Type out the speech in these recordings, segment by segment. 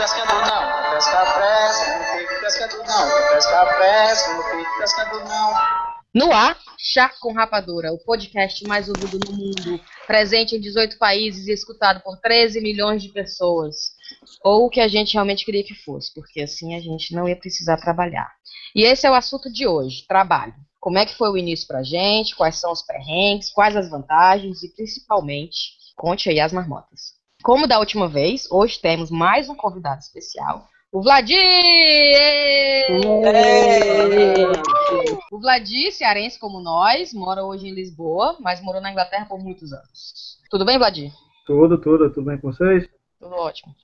pescador não, pescador não, peito pescador não. No ar, Chá com Rapadura, o podcast mais ouvido no mundo, presente em 18 países e escutado por 13 milhões de pessoas. Ou o que a gente realmente queria que fosse, porque assim a gente não ia precisar trabalhar. E esse é o assunto de hoje, trabalho. Como é que foi o início pra gente, quais são os perrengues, quais as vantagens e principalmente, conte aí as marmotas. Como da última vez, hoje temos mais um convidado especial, o Vladir! O Vladir, cearense como nós, mora hoje em Lisboa, mas morou na Inglaterra por muitos anos. Tudo bem, Vladir? Tudo, tudo, tudo bem com vocês? Tudo ótimo.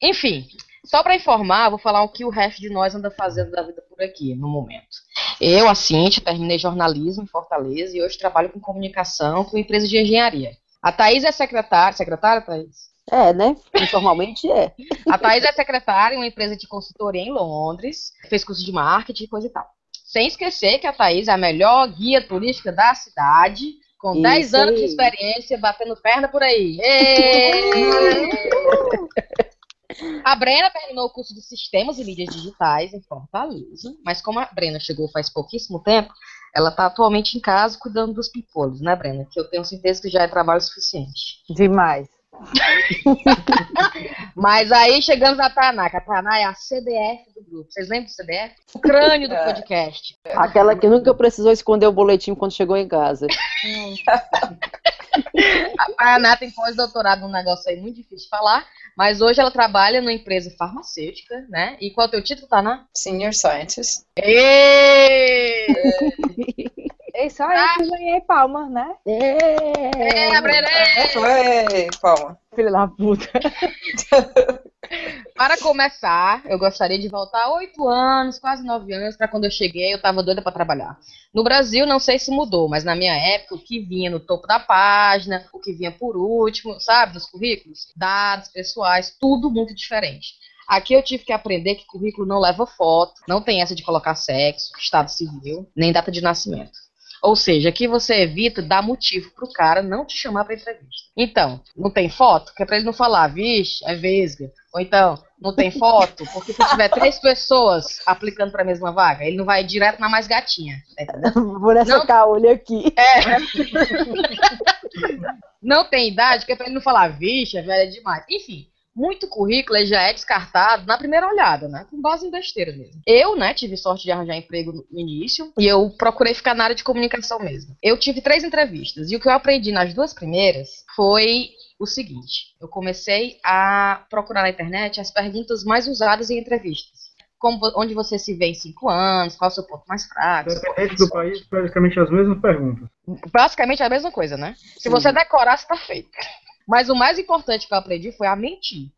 Enfim, só para informar, vou falar o que o resto de nós anda fazendo da vida por aqui, no momento. Eu, a Cintia, terminei jornalismo em Fortaleza e hoje trabalho com comunicação com empresa de engenharia. A Thaís é secretária. Secretária, Thaís? É, né? Informalmente é. A Thaís é secretária em uma empresa de consultoria em Londres, fez curso de marketing e coisa e tal. Sem esquecer que a Thaís é a melhor guia turística da cidade, com Isso 10 anos de aí. experiência, batendo perna por aí. A Brena terminou o curso de Sistemas e Mídias Digitais em Fortaleza, mas como a Brena chegou faz pouquíssimo tempo, ela está atualmente em casa cuidando dos pipolos, né, Brena? Que eu tenho certeza que já é trabalho suficiente. Demais. Mas aí chegamos na Taná, que a Taná é a CDF do grupo. Vocês lembram do CDF? O crânio do podcast. Aquela que nunca precisou esconder o boletim quando chegou em casa. A Taná tem pós-doutorado num negócio aí muito difícil de falar, mas hoje ela trabalha numa empresa farmacêutica, né? E qual é o teu título, Taná? Senior Scientist. Ê! É só eu que ganhei palmas, né? É, a Brena! Foi, palma. Filha da puta. Para começar, eu gostaria de voltar oito anos, quase nove anos, para quando eu cheguei, eu tava doida para trabalhar. No Brasil, não sei se mudou, mas na minha época, o que vinha no topo da página, o que vinha por último, sabe, nos currículos, dados pessoais, tudo muito diferente. Aqui eu tive que aprender que currículo não leva foto, não tem essa de colocar sexo, estado civil, nem data de nascimento. Ou seja, aqui você evita dar motivo pro cara não te chamar pra entrevista. Então, não tem foto? Que é pra ele não falar, vixe, é vesga. Ou então, não tem foto? Porque se tiver três pessoas aplicando pra mesma vaga, ele não vai direto na mais gatinha. tá? Vou nessa Não. caolha aqui. Não tem idade, que é pra ele não falar, vixe, é velha demais. Enfim, muito currículo ele já é descartado na primeira olhada, né? Com base em besteira mesmo. Eu, né, tive sorte de arranjar emprego no início e eu procurei ficar na área de comunicação mesmo. Eu tive três entrevistas e o que eu aprendi nas duas primeiras foi o seguinte: eu comecei a procurar na internet as perguntas mais usadas em entrevistas. Como, onde você se vê em cinco anos, qual é o seu ponto mais fraco, Independente do país, praticamente as mesmas perguntas. basicamente é a mesma coisa, né? Se você decorar, você tá feito. Mas o mais importante que eu aprendi foi a mentir.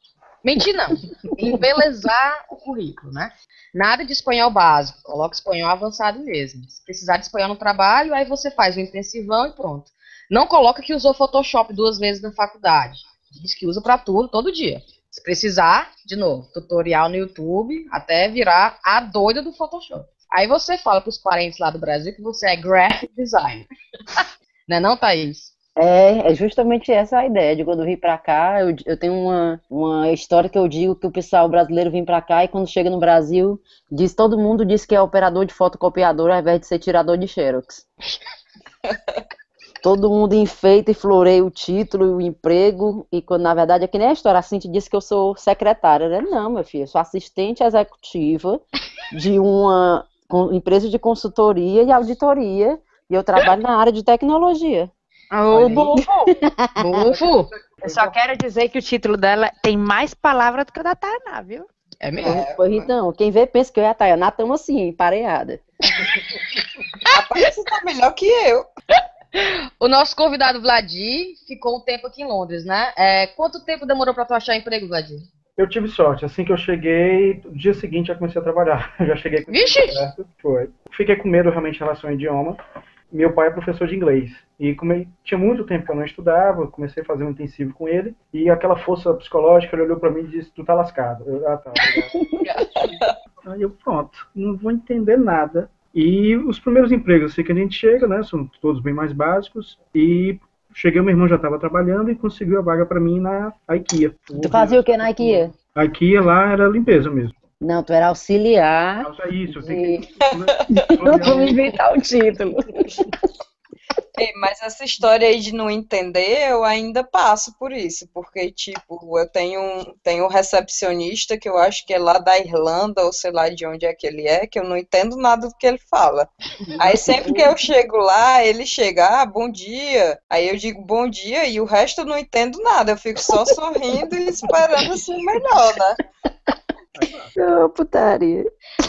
Mentir não. Embelezar o currículo, né? Nada de espanhol básico. Coloca espanhol avançado mesmo. Se precisar de espanhol no trabalho, aí você faz o intensivão e pronto. Não coloca que usou Photoshop duas vezes na faculdade. Diz que usa pra tudo, todo dia. Se precisar, de novo, tutorial no YouTube, até virar a doida do Photoshop. Aí você fala pros parentes lá do Brasil que você é graphic designer. Não é não, Thaís? É, é justamente essa a ideia de quando eu vim pra cá, eu, eu tenho uma, uma história que eu digo que o pessoal brasileiro vem pra cá e quando chega no Brasil, diz todo mundo diz que é operador de fotocopiador ao invés de ser tirador de xerox. Todo mundo enfeita e floreia o título e o emprego, e quando na verdade é que nem a história, a Cintia disse que eu sou secretária, né? Não, meu filho, eu sou assistente executiva de uma empresa de consultoria e auditoria, e eu trabalho na área de tecnologia. Ô, bufo! Bufo! Eu só quero dizer que o título dela tem mais palavras do que o da Tainá, viu? É mesmo. Pois então, quem vê pensa que eu e a Tayana estamos assim, pareada. Rapaz, você tá melhor que eu. O nosso convidado Vladir ficou um tempo aqui em Londres, né? É, quanto tempo demorou pra tu achar emprego, Vladir? Eu tive sorte, assim que eu cheguei, no dia seguinte já comecei a trabalhar. Já cheguei com o Vixe! certo, Foi. Fiquei com medo realmente em relação ao idioma. Meu pai é professor de inglês. E como tinha muito tempo que eu não estudava, comecei a fazer um intensivo com ele. E aquela força psicológica, ele olhou pra mim e disse, tu tá lascado. Eu, ah, tá. Aí eu, pronto, não vou entender nada. E os primeiros empregos, assim que a gente chega, né, são todos bem mais básicos. E cheguei, meu irmão já estava trabalhando e conseguiu a vaga para mim na IKEA. Tu fazia o que na IKEA? E lá era limpeza mesmo. Não, tu era auxiliar. Nossa, é isso, eu de- sei que. Vamos inventar o título. Ei, mas essa história aí de não entender, eu ainda passo por isso, porque, tipo, eu tenho um, tenho um recepcionista que eu acho que é lá da Irlanda, ou sei lá de onde é que ele é, que eu não entendo nada do que ele fala. Aí sempre que eu chego lá, ele chega, ah, bom dia. Aí eu digo bom dia e o resto eu não entendo nada, eu fico só sorrindo e esperando assim o melhor, né? Ô, putaria.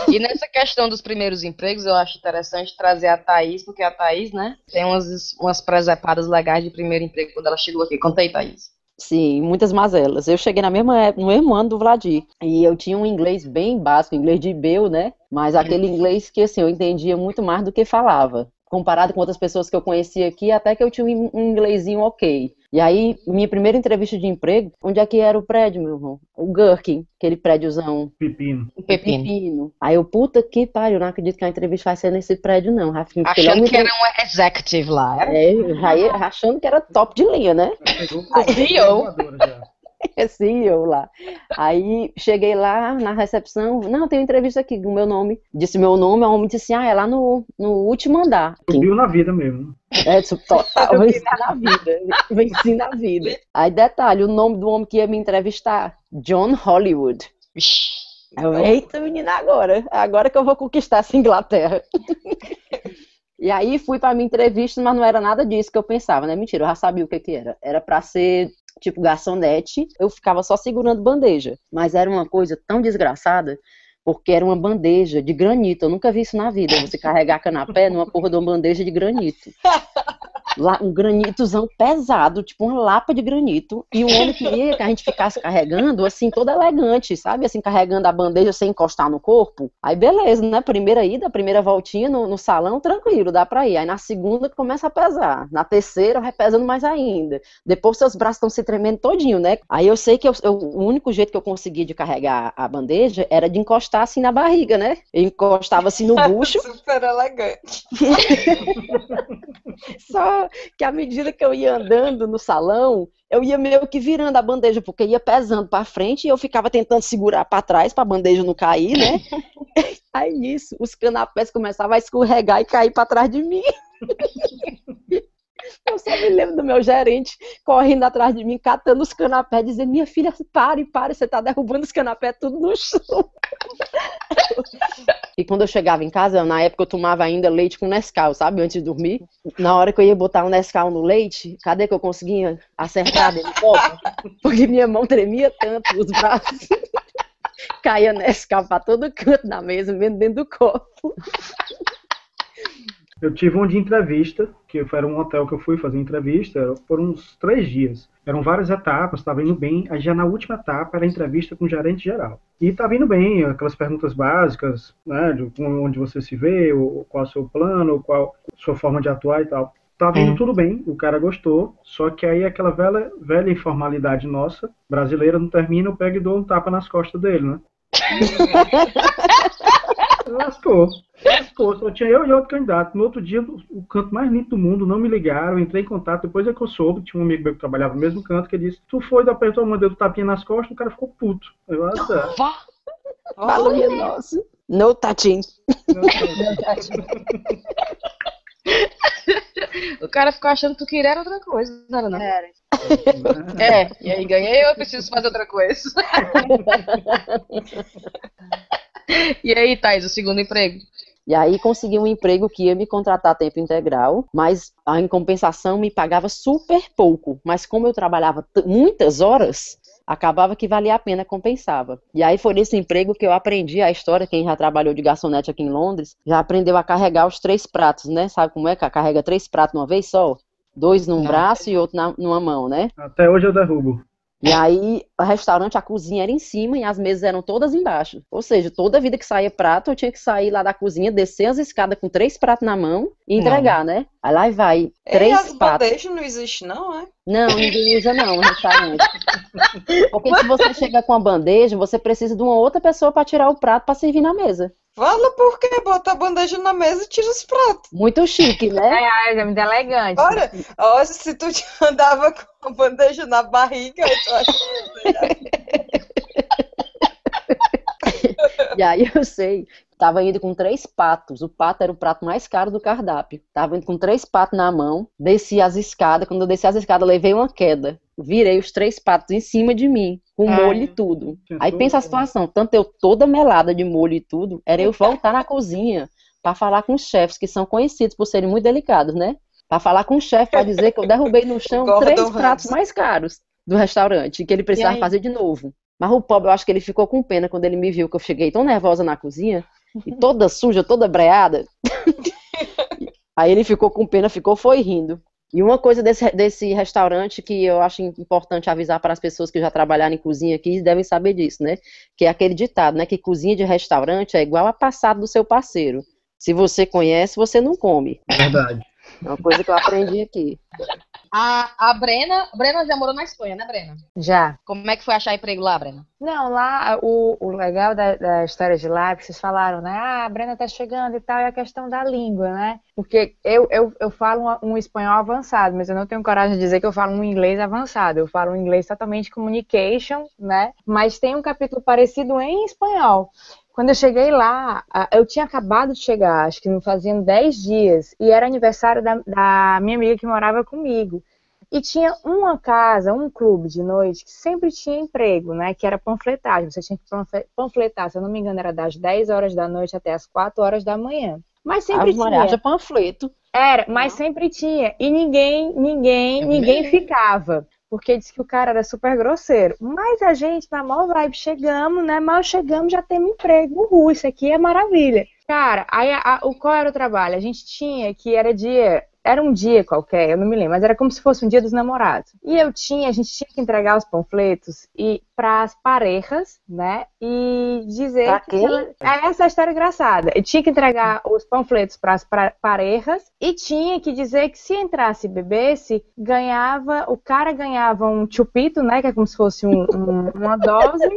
E nessa questão dos primeiros empregos, eu acho interessante trazer a Thaís, porque a Thaís, né, tem umas, umas presepadas legais de primeiro emprego quando ela chegou aqui. Conta aí, Thaís. Sim, muitas mazelas. Eu cheguei na mesma época, no mesmo ano do Vladir. E eu tinha um inglês bem básico, inglês de Beu, né? Mas aquele inglês que, assim, eu entendia muito mais do que falava. Comparado com outras pessoas que eu conhecia aqui, até que eu tinha um inglesinho ok. E aí, minha primeira entrevista de emprego, onde é que era o prédio, meu irmão? O Gherkin, aquele prédiozão Pepino. O Pepino. pepino. Aí eu, puta que pariu, não acredito que a entrevista vai ser nesse prédio, não. Rafinha, fiquei Achando que era um executive lá. É, eu já ia achando que era top de linha, né? Aí eu. Voadora já. Sim, eu lá. Aí cheguei lá na recepção, não, tem entrevista aqui com o meu nome. Disse meu nome, a homem disse assim, ah, é lá no, no último andar. Subiu na vida mesmo. É, total, venci na vida, venci na vida. Aí detalhe, o nome do homem que ia me entrevistar, John Hollywood. Eu, Eita, menina, agora, agora que eu vou conquistar essa Inglaterra. E aí fui para minha entrevista, mas não era nada disso que eu pensava, né? Mentira, eu já sabia o que que era. Era para ser tipo garçonete, eu ficava só segurando bandeja, mas era uma coisa tão desgraçada, porque era uma bandeja de granito. Eu nunca vi isso na vida, você carregar canapé numa porra de uma bandeja de granito. Um granitozão pesado, tipo uma lapa de granito. E o homem queria que a gente ficasse carregando, assim, todo elegante, sabe? Assim, carregando a bandeja sem encostar no corpo. Aí, beleza, né? Primeira ida, primeira voltinha no, no salão, tranquilo, dá pra ir. Aí na segunda começa a pesar. Na terceira, vai pesando mais ainda. Depois seus braços estão se tremendo todinho, né? Aí eu sei que eu- eu- o único jeito que eu conseguia de carregar a bandeja era de encostar assim na barriga, né? Eu encostava assim no bucho. Super elegante. Só que à medida que eu ia andando no salão, eu ia meio que virando a bandeja, porque ia pesando para frente e eu ficava tentando segurar para trás para a bandeja não cair, né? Aí nisso, os canapés começavam a escorregar e cair para trás de mim. Eu só me lembro do meu gerente correndo atrás de mim, catando os canapés, dizendo: Minha filha, pare, pare, você tá derrubando os canapés tudo no chão. E quando eu chegava em casa, na época eu tomava ainda leite com Nescau, sabe? Antes de dormir. Na hora que eu ia botar o Nescau no leite, cadê que eu conseguia acertar dentro do copo? Porque minha mão tremia tanto, os braços. Caía Nescau pra todo canto da mesa, mesmo dentro do copo. Eu tive um de entrevista, que era um hotel que eu fui fazer entrevista, por uns três dias. Eram várias etapas, estava indo bem. Aí já na última etapa era a entrevista com o gerente geral. E estava indo bem, aquelas perguntas básicas, né, de com- onde você se vê, qual é o seu plano, qual a sua forma de atuar e tal. Tava indo É. tudo bem, o cara gostou, só que aí aquela velha, velha informalidade nossa, brasileira, não termina, eu pego e dou um tapa nas costas dele, né? Lascou. Lascou. Só tinha eu e outro candidato. No outro dia, o canto mais limpo do mundo, não me ligaram, entrei em contato. Depois é que eu soube, tinha um amigo meu que trabalhava no mesmo canto, que disse: Tu foi, apertou, mandei o tapinha nas costas, o cara ficou puto. Eu, ah, tá. Vá. Fala, minha nossa. No touching. O cara ficou achando que tu queria era outra coisa, não era não? Era. É, e aí ganhei eu preciso fazer outra coisa. e aí, Thais, o segundo emprego? E aí consegui um emprego que ia me contratar a tempo integral, mas a, em compensação me pagava super pouco. Mas como eu trabalhava muitas horas, acabava que valia a pena, compensava. E aí foi nesse emprego que eu aprendi a história, quem já trabalhou de garçonete aqui em Londres, já aprendeu a carregar os três pratos, né? Sabe como é que carrega três pratos de uma vez só? Dois num braço e outro na- numa mão, né? Até hoje eu derrubo. E aí, o restaurante, a cozinha era em cima e as mesas eram todas embaixo. Ou seja, toda vida que saía prato, eu tinha que sair lá da cozinha, descer as escadas com três pratos na mão e entregar, né? Aí lá vai três as pratos. bandejas não existem, não, é? Não, ninguém usa não restaurante. Porque se você chega com a bandeja, você precisa de uma outra pessoa para tirar o prato para servir na mesa. Fala por quê? Bota a bandeja na mesa e tira os pratos. Muito chique, né? É, é, é muito elegante. Olha, olha, se tu andava com a bandeja na barriga, eu tô achando. Já... É e aí eu sei tava indo com três patos. O pato era o prato mais caro do cardápio. Tava indo com três patos na mão, desci as escadas. Quando eu desci as escadas, levei uma queda. Virei os três patos em cima de mim, com Ai. molho e tudo. Aí pensa a situação, tanto eu toda melada de molho e tudo, era eu voltar na cozinha para falar com os chefes, que são conhecidos por serem muito delicados, né? Para falar com o chefe, para dizer que eu derrubei no chão três pratos mais caros do restaurante, que ele precisava fazer de novo. Mas o pobre, eu acho que ele ficou com pena quando ele me viu, que eu cheguei tão nervosa na cozinha, e toda suja, toda breada. Aí ele ficou com pena, ficou foi rindo. E uma coisa desse, desse restaurante que eu acho importante avisar para as pessoas que já trabalharam em cozinha aqui, devem saber disso, né? Que é aquele ditado, né? Que cozinha de restaurante é igual a passado do seu parceiro. Se você conhece, você não come. Verdade. É uma coisa que eu aprendi aqui. A, a Brena, a Brena já morou na Espanha, né, Brena? Já. Como é que foi achar emprego lá, Brena? Não, lá o, o legal da, da história de lá é que vocês falaram, né? Ah, a Brena tá chegando e tal, e a questão da língua, né? Porque eu, eu, eu falo um, um espanhol avançado, mas eu não tenho coragem de dizer que eu falo um inglês avançado. Eu falo um inglês totalmente communication, né? Mas tem um capítulo parecido em espanhol. Quando eu cheguei lá, eu tinha acabado de chegar, acho que não faziam 10 dias, e era aniversário da, da minha amiga que morava comigo. E tinha uma casa, um clube de noite que sempre tinha emprego, né? Que era panfletagem. Você tinha que panfle- panfletar, se eu não me engano, era das 10 horas da noite até as 4 horas da manhã. Mas sempre Ave Maria, tinha. haja panfleto. Era, mas sempre tinha. E ninguém, ninguém, Eu ninguém ficava. Porque disse que o cara era super grosseiro. Mas a gente, na maior vibe, chegamos, né? Mal chegamos, já temos emprego. Uhul, isso aqui é maravilha. Cara, aí a- a- o, qual era o trabalho? A gente tinha que era dia. Era um dia qualquer, eu não me lembro, mas era como se fosse um dia dos namorados. E eu tinha, a gente tinha que entregar os panfletos e para as parejas, né? E dizer Pra que ela- é essa a história engraçada. Eu tinha que entregar os panfletos para as parejas e tinha que dizer que se entrasse e bebesse, ganhava, o cara ganhava um chupito, né? Que é como se fosse um- um- uma dose,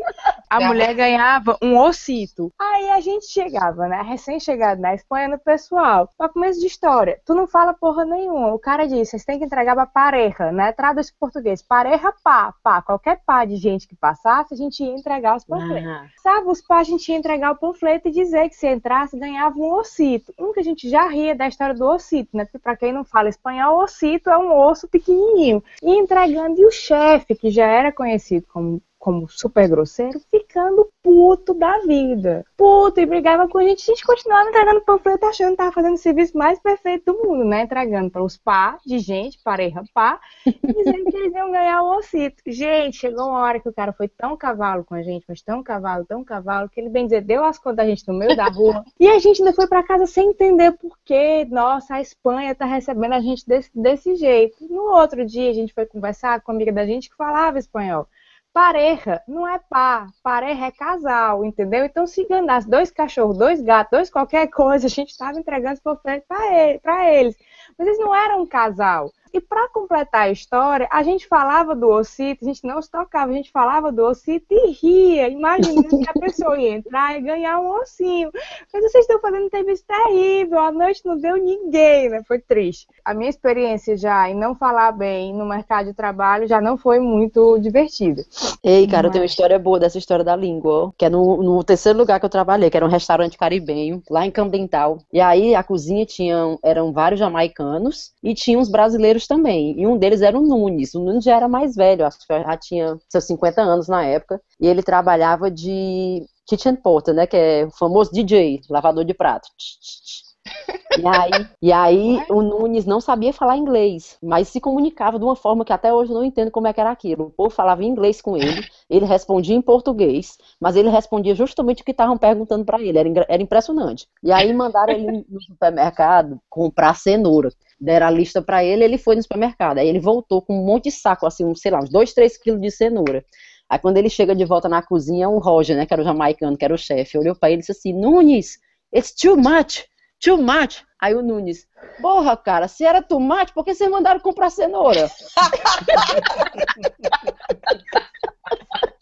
a mulher ganhava um ossito. Aí a gente chegava, né? Recém-chegado na Espanha, no pessoal. Pra começo de história, tu não fala porra nenhuma. O cara disse, vocês têm que entregar pra pareja, né? Traduz para português. Pareja, pá, pá. Qualquer pá de gente que passasse, a gente ia entregar os panfletos. Ah, Sabe, os pais a gente ia entregar o panfleto e dizer que se entrasse ganhava um ossito. Um que a gente já ria da história do ossito, né? Porque pra quem não fala espanhol, ossito é um osso pequenininho. E entregando, e o chefe, que já era conhecido como, como super grosseiro, ficando puto da vida. Puto, e brigava com a gente. A gente continuava entregando panfleto achando que tava fazendo o serviço mais perfeito do mundo, né? Entregando para os pá de gente, pareja pá, e dizendo que eles iam ganhar o ossito. Gente, chegou uma hora que o cara foi tão cavalo com a gente, mas tão cavalo, tão cavalo, que ele, bem dizer, deu as contas da gente no meio da rua. e a gente ainda foi para casa sem entender por quê. Nossa, a Espanha tá recebendo a gente desse, desse jeito. No outro dia, a gente foi conversar com uma amiga da gente que falava espanhol. Pareja não é pá, pareja é casal, entendeu? Então, se enganasse dois cachorros, dois gatos, dois qualquer coisa, a gente estava entregando esse para ele, eles. Mas eles não eram um casal. E para completar a história, a gente falava do ossito, a gente não se tocava, a gente falava do ossito e ria, imaginando que a pessoa ia entrar e ganhar um ossinho. Mas vocês estão fazendo serviço terrível, a noite não deu ninguém, né? Foi triste. A minha experiência já em não falar bem no mercado de trabalho já não foi muito divertida. Ei, cara, eu tenho uma história boa dessa história da língua, que é no, no terceiro lugar que eu trabalhei, que era um restaurante caribenho, lá em Camdental. E aí a cozinha tinha, eram vários jamaicanos e tinha uns brasileiros também. E um deles era o Nunes. O Nunes já era mais velho, acho que já tinha seus 50 anos na época. E ele trabalhava de kitchen porter, né, que é o famoso DJ, lavador de prato. E aí, e aí o Nunes não sabia falar inglês, mas se comunicava de uma forma que até hoje eu não entendo como é que era aquilo. O povo falava inglês com ele, ele respondia em português, mas ele respondia justamente o que estavam perguntando para ele. Era, era impressionante. E aí mandaram ele no supermercado comprar cenoura. Deram a lista para ele, ele foi no supermercado. Aí ele voltou com um monte de saco, assim, uns, sei lá, uns 2, 3 quilos de cenoura. Aí quando ele chega de volta na cozinha, o Roger, né, que era o jamaicano, que era o chefe, olhou para ele e disse assim: Nunes, it's too much, too much. Aí o Nunes, porra, cara, se era much, por que vocês mandaram comprar cenoura?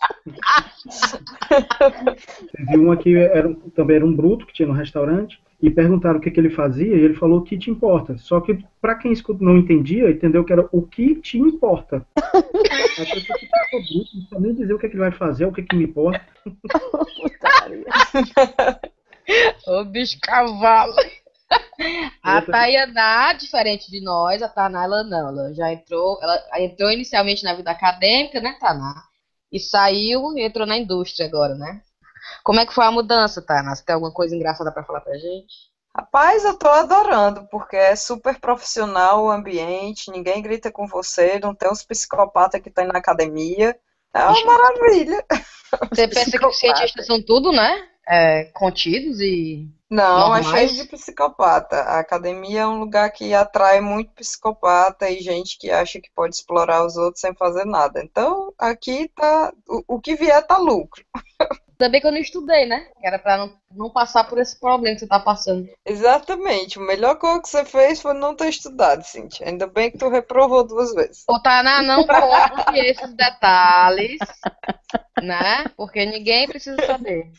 Teve um aqui, era, também era um bruto que tinha no restaurante, e perguntaram o que, que ele fazia, e ele falou o que te importa. Só que para quem escuta, não entendia, entendeu que era o que te importa. A pessoa que ficou bruto, não sabe nem dizer o que, que ele vai fazer, o que, que me importa. Putaria. Ô bicho cavalo. A Outra- Tayana, diferente de nós, a Taná, ela não, ela já entrou, ela entrou inicialmente na vida acadêmica, né, Taná? E saiu e entrou na indústria agora, né? Como é que foi a mudança, Taná? Você tem alguma coisa engraçada pra falar pra gente? Rapaz, eu tô adorando, porque é super profissional o ambiente, ninguém grita com você, não tem os psicopatas que tem na academia. É uma maravilha. Você pensa que os cientistas são tudo, né? É, contidos e. Não, é Normais? cheio de psicopata. A academia é um lugar que atrai muito psicopata e gente que acha que pode explorar os outros sem fazer nada. Então, aqui tá. O, o que vier tá lucro. Ainda bem que eu não estudei, né? Era pra não, não passar por esse problema que você tá passando. Exatamente. A melhor coisa que você fez foi não ter estudado, Cintia. Ainda bem que tu reprovou duas vezes. Ô, Taná, não conte esses detalhes, né? Porque ninguém precisa saber.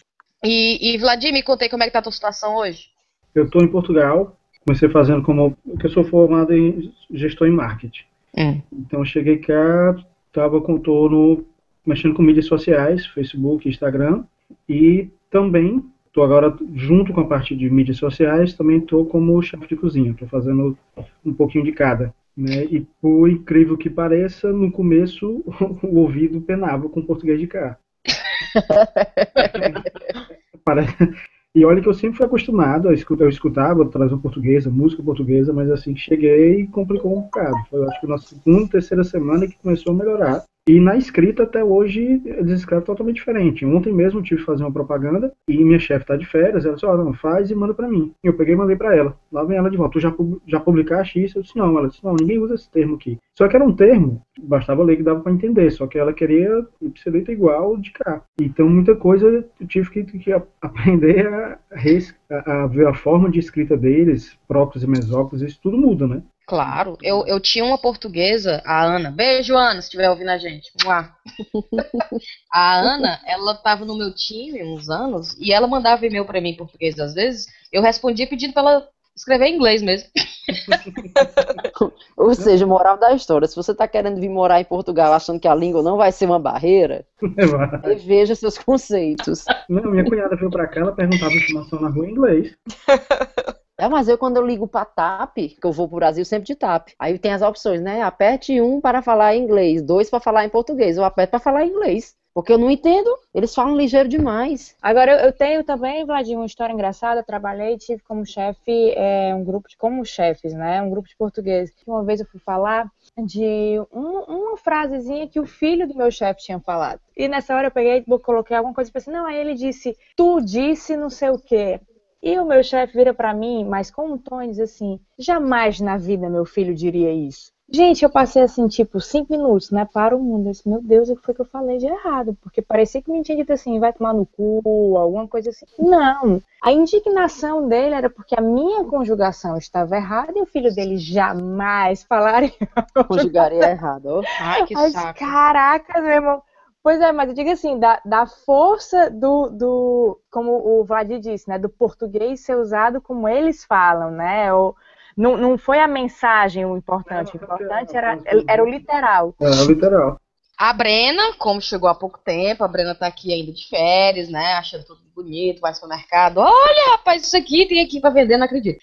E, e Vladimir, me contei como é que tá a tua situação hoje. Eu estou em Portugal, comecei fazendo como. que eu sou formado em gestão em marketing. Então eu cheguei cá, estava com tô no, mexendo com mídias sociais, Facebook, Instagram, e também estou agora junto com a parte de mídias sociais, também estou como chefe de cozinha, estou fazendo um pouquinho de cada. Né? E por incrível que pareça, no começo o ouvido penava com o português de cá. Parece- E olha que eu sempre fui acostumado a escutar, eu escutava tradução portuguesa, música portuguesa, mas assim que cheguei complicou um bocado. Foi acho que na segunda, terceira semana que começou a melhorar. E na escrita até hoje eles escrevem totalmente diferente. Ontem mesmo tive que fazer uma propaganda e minha chefe está de férias, ela disse, ó, não, faz e manda para mim. Eu peguei e mandei para ela. Lá vem ela de volta, tu já, já publicaste isso? Eu disse, não, ela disse, não, ninguém usa esse termo aqui. Só que era um termo, bastava ler que dava para entender, só que ela queria ipsilita igual de cá. Então muita coisa eu tive que, que aprender a, a, a ver a forma de escrita deles, próprios e mesóclitos, isso tudo muda, né? Claro, eu, eu tinha uma portuguesa, a Ana. Beijo, Ana, se estiver ouvindo a gente. A Ana, ela tava no meu time uns anos e ela mandava e-mail pra mim em português às vezes. Eu respondia pedindo pra ela escrever em inglês mesmo. Ou seja, moral da história, se você está querendo vir morar em Portugal achando que a língua não vai ser uma barreira, reveja seus conceitos. Não, minha cunhada veio pra cá, ela perguntava informação na rua em inglês. É, mas eu quando eu ligo para TAP, que eu vou pro Brasil sempre de TAP, aí tem as opções, né? Aperte um para falar inglês, dois para falar em português, eu aperto para falar inglês. Porque eu não entendo, eles falam ligeiro demais. Agora, eu, tenho também, Vladimir, uma história engraçada. Eu trabalhei tive como chefe é, um grupo de, como chefes, né? Um grupo de português. Uma vez eu fui falar de um- uma frasezinha que o filho do meu chefe tinha falado. E nessa hora eu peguei coloquei alguma coisa e pensei, não, aí ele disse, tu disse não sei o quê. E o meu chefe vira pra mim, mas com um tom e diz assim, jamais na vida meu filho diria isso. Gente, eu passei assim, tipo, cinco minutos, né, para o mundo. Eu disse, meu Deus, o que foi que eu falei de errado? Porque parecia que me tinha dito assim, vai tomar no cu, alguma coisa assim. Não. A indignação dele era porque a minha conjugação estava errada e o filho dele jamais falaria. Conjugaria errado, ó. Ai, que Mas, saco. caracas, meu irmão. Pois é, mas eu digo assim, da, da força do, do, como o Vlad disse, né, do português ser usado como eles falam, né, ou, não, não foi a mensagem o importante, o importante era, era o literal. É, literal. A Brena, como chegou há pouco tempo, a Brena tá aqui ainda de férias, né? Achando tudo bonito, vai pro mercado. Olha, rapaz, isso aqui tem aqui pra vender, não acredito.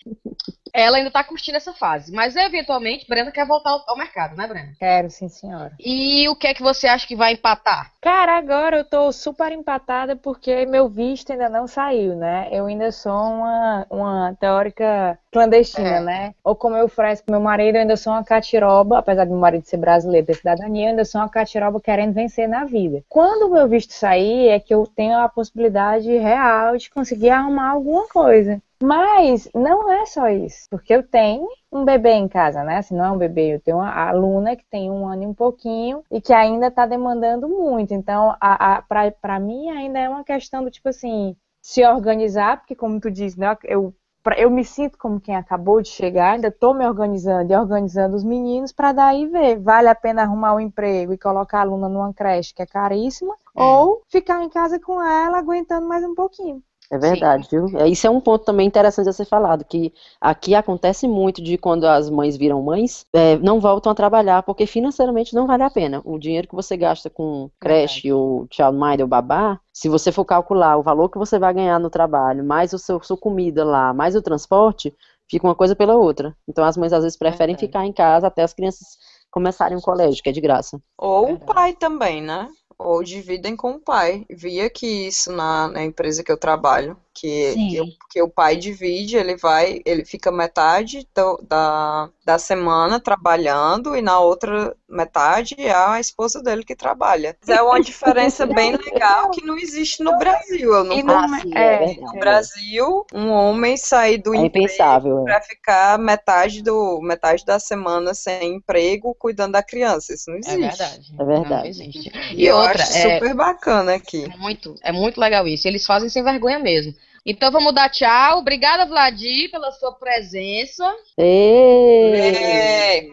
Ela ainda tá curtindo essa fase, mas eventualmente Brena quer voltar ao, mercado, né, Brena? Quero, sim, senhora. E o que é que você acha que vai empatar? Cara, agora eu tô super empatada porque meu visto ainda não saiu, né? Eu ainda sou uma, uma teórica clandestina, É. né? Ou como eu fresco com meu marido, eu ainda sou uma catiroba, apesar de meu marido ser brasileiro ter cidadania, eu ainda sou uma catiroba querendo vencer na vida. Quando o meu visto sair, é que eu tenho a possibilidade real de conseguir arrumar alguma coisa. Mas não é só isso, porque eu tenho um bebê em casa, né? Assim, não é um bebê, eu tenho uma aluna que tem um ano e um pouquinho e que ainda está demandando muito. Então, a, a, para mim ainda é uma questão do tipo assim, se organizar, porque como tu diz, né? Eu pra- eu me sinto como quem acabou de chegar, ainda estou me organizando e organizando os meninos para daí ver, vale a pena arrumar um emprego e colocar a aluna numa creche que é caríssima, ou ficar em casa com ela aguentando mais um pouquinho. É verdade, viu? É, Isso é um ponto também interessante a ser falado, que aqui acontece muito de quando as mães viram mães, é, não voltam a trabalhar, porque financeiramente não vale a pena. O dinheiro que você gasta com creche ou childminder ou babá, se você for calcular o valor que você vai ganhar no trabalho, mais o seu, sua comida lá, mais o transporte, fica uma coisa pela outra. Então as mães às vezes preferem Verdade. ficar em casa até as crianças começarem o colégio, que é de graça. Ou o pai também, né? Ou dividem com o pai. Vi aqui isso na, na empresa que eu trabalho, que, que, o- que o pai divide, ele vai, ele fica metade do- da, da semana trabalhando e na outra metade é a esposa dele que trabalha. É uma diferença bem legal que não existe no Brasil. Eu não Ah, sim, é- é. No Brasil, um homem sair do É emprego impensável. é. para ficar metade do metade da semana sem emprego cuidando da criança. Isso não É existe. verdade. É verdade. Não existe. E E eu outra, acho é, super bacana aqui. é muito, é muito legal isso. Eles fazem sem vergonha mesmo. Então vamos dar tchau. Obrigada, Vladir, pela sua presença. É, trazer.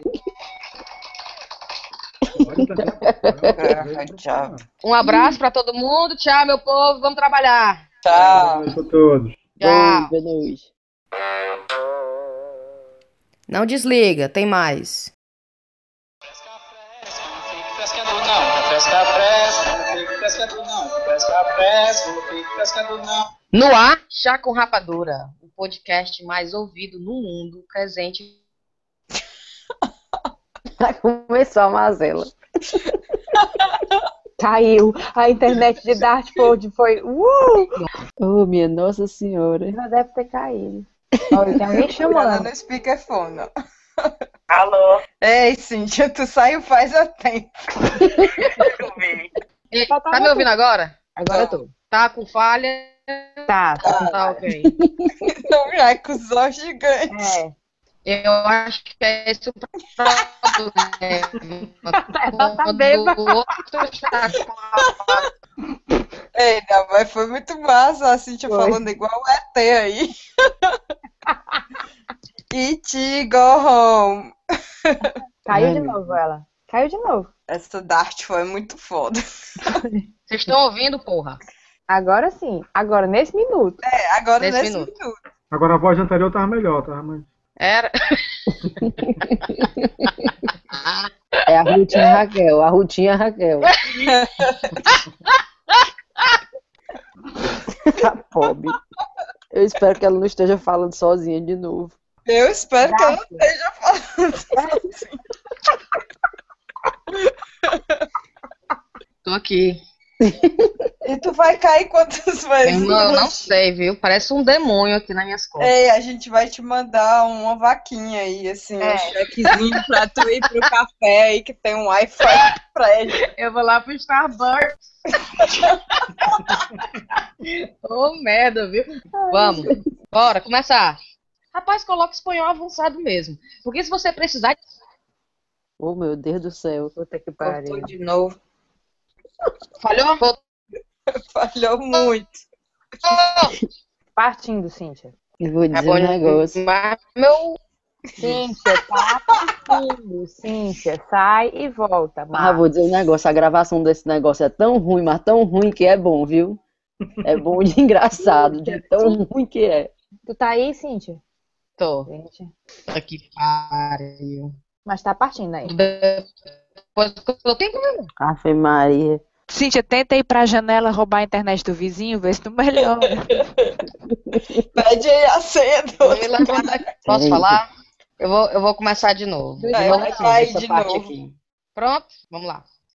tchau. Um abraço pra todo mundo. Tchau, meu povo. Vamos trabalhar. Tchau. Boa noite a todos. Tchau. Boa noite. Não desliga, tem mais. Pescando não, pesca fresca, não fique pescando não, pesca fresca, não fique pescando não. No ar, Chá com Rapadura, o podcast mais ouvido no mundo, presente. Começou a mazela. Caiu. A internet de Dartford foi. Uh! Oh, minha Nossa Senhora. Já deve ter caído. Olha, tem alguém Ela chamando. no speakerphone. Alô? Ei, Cíntia, tu saiu faz a tempo. Ei, Tá me ouvindo agora? Agora eu tô. Tá com falha? Tá, tá. Tá ok. Não já acusou gigante. É. Eu acho que é esse o problema. Ela tá bêbada. Quando o outro tá com a- Ei, não, mas foi muito massa a Cíntia Foi. falando igual o ET aí. E.T. go home. Caiu Ai, de meu novo ela. Caiu de novo. Essa Dart foi muito foda. Vocês estão ouvindo, porra? Agora sim. Agora, nesse minuto. É, agora Nesse nesse, minuto. minuto. Agora a voz anterior tava melhor, tava mais. Era. É a Rutinha Raquel, a Rutinha Raquel. Tá pobre. Eu espero que ela não esteja falando sozinha de novo. Eu espero que ela esteja falando. Tô aqui. Tu vai cair quantas vezes? não, eu não sei, viu? Parece um demônio aqui nas minhas costas. Ei, a gente vai te mandar uma vaquinha aí, assim, É. um chequezinho pra tu ir pro café aí que tem um Wi-Fi prédio. Eu vou lá pro Starbucks. Ô, merda, viu? Vamos. Bora, começar. Rapaz, coloca espanhol avançado mesmo. Porque se você precisar. Oh, meu Deus do céu. Puta que Cortou de novo. Falhou? Voltou. Falhou muito. Partindo, Cíntia. Eu vou dizer bom um negócio. Mas meu. Cíntia, tá partindo. Cíntia, sai e volta. Ah, vou dizer um negócio. A gravação desse negócio é tão ruim, mas tão ruim que é bom, viu? É bom de engraçado, de tão ruim que é. Tu tá aí, Cíntia? Tô. Gente. Aqui, pariu. Mas tá partindo aí. Depois que eu tenho que. Ave Maria. Cíntia, tenta ir pra janela roubar a internet do vizinho, ver se tu melhora. Pede aí a senha do Vou me levantar daqui. Posso falar? Eu vou, eu vou começar de novo. Vai, Eu vou vai, assim, vai essa de novo. aqui. Pronto? Vamos lá.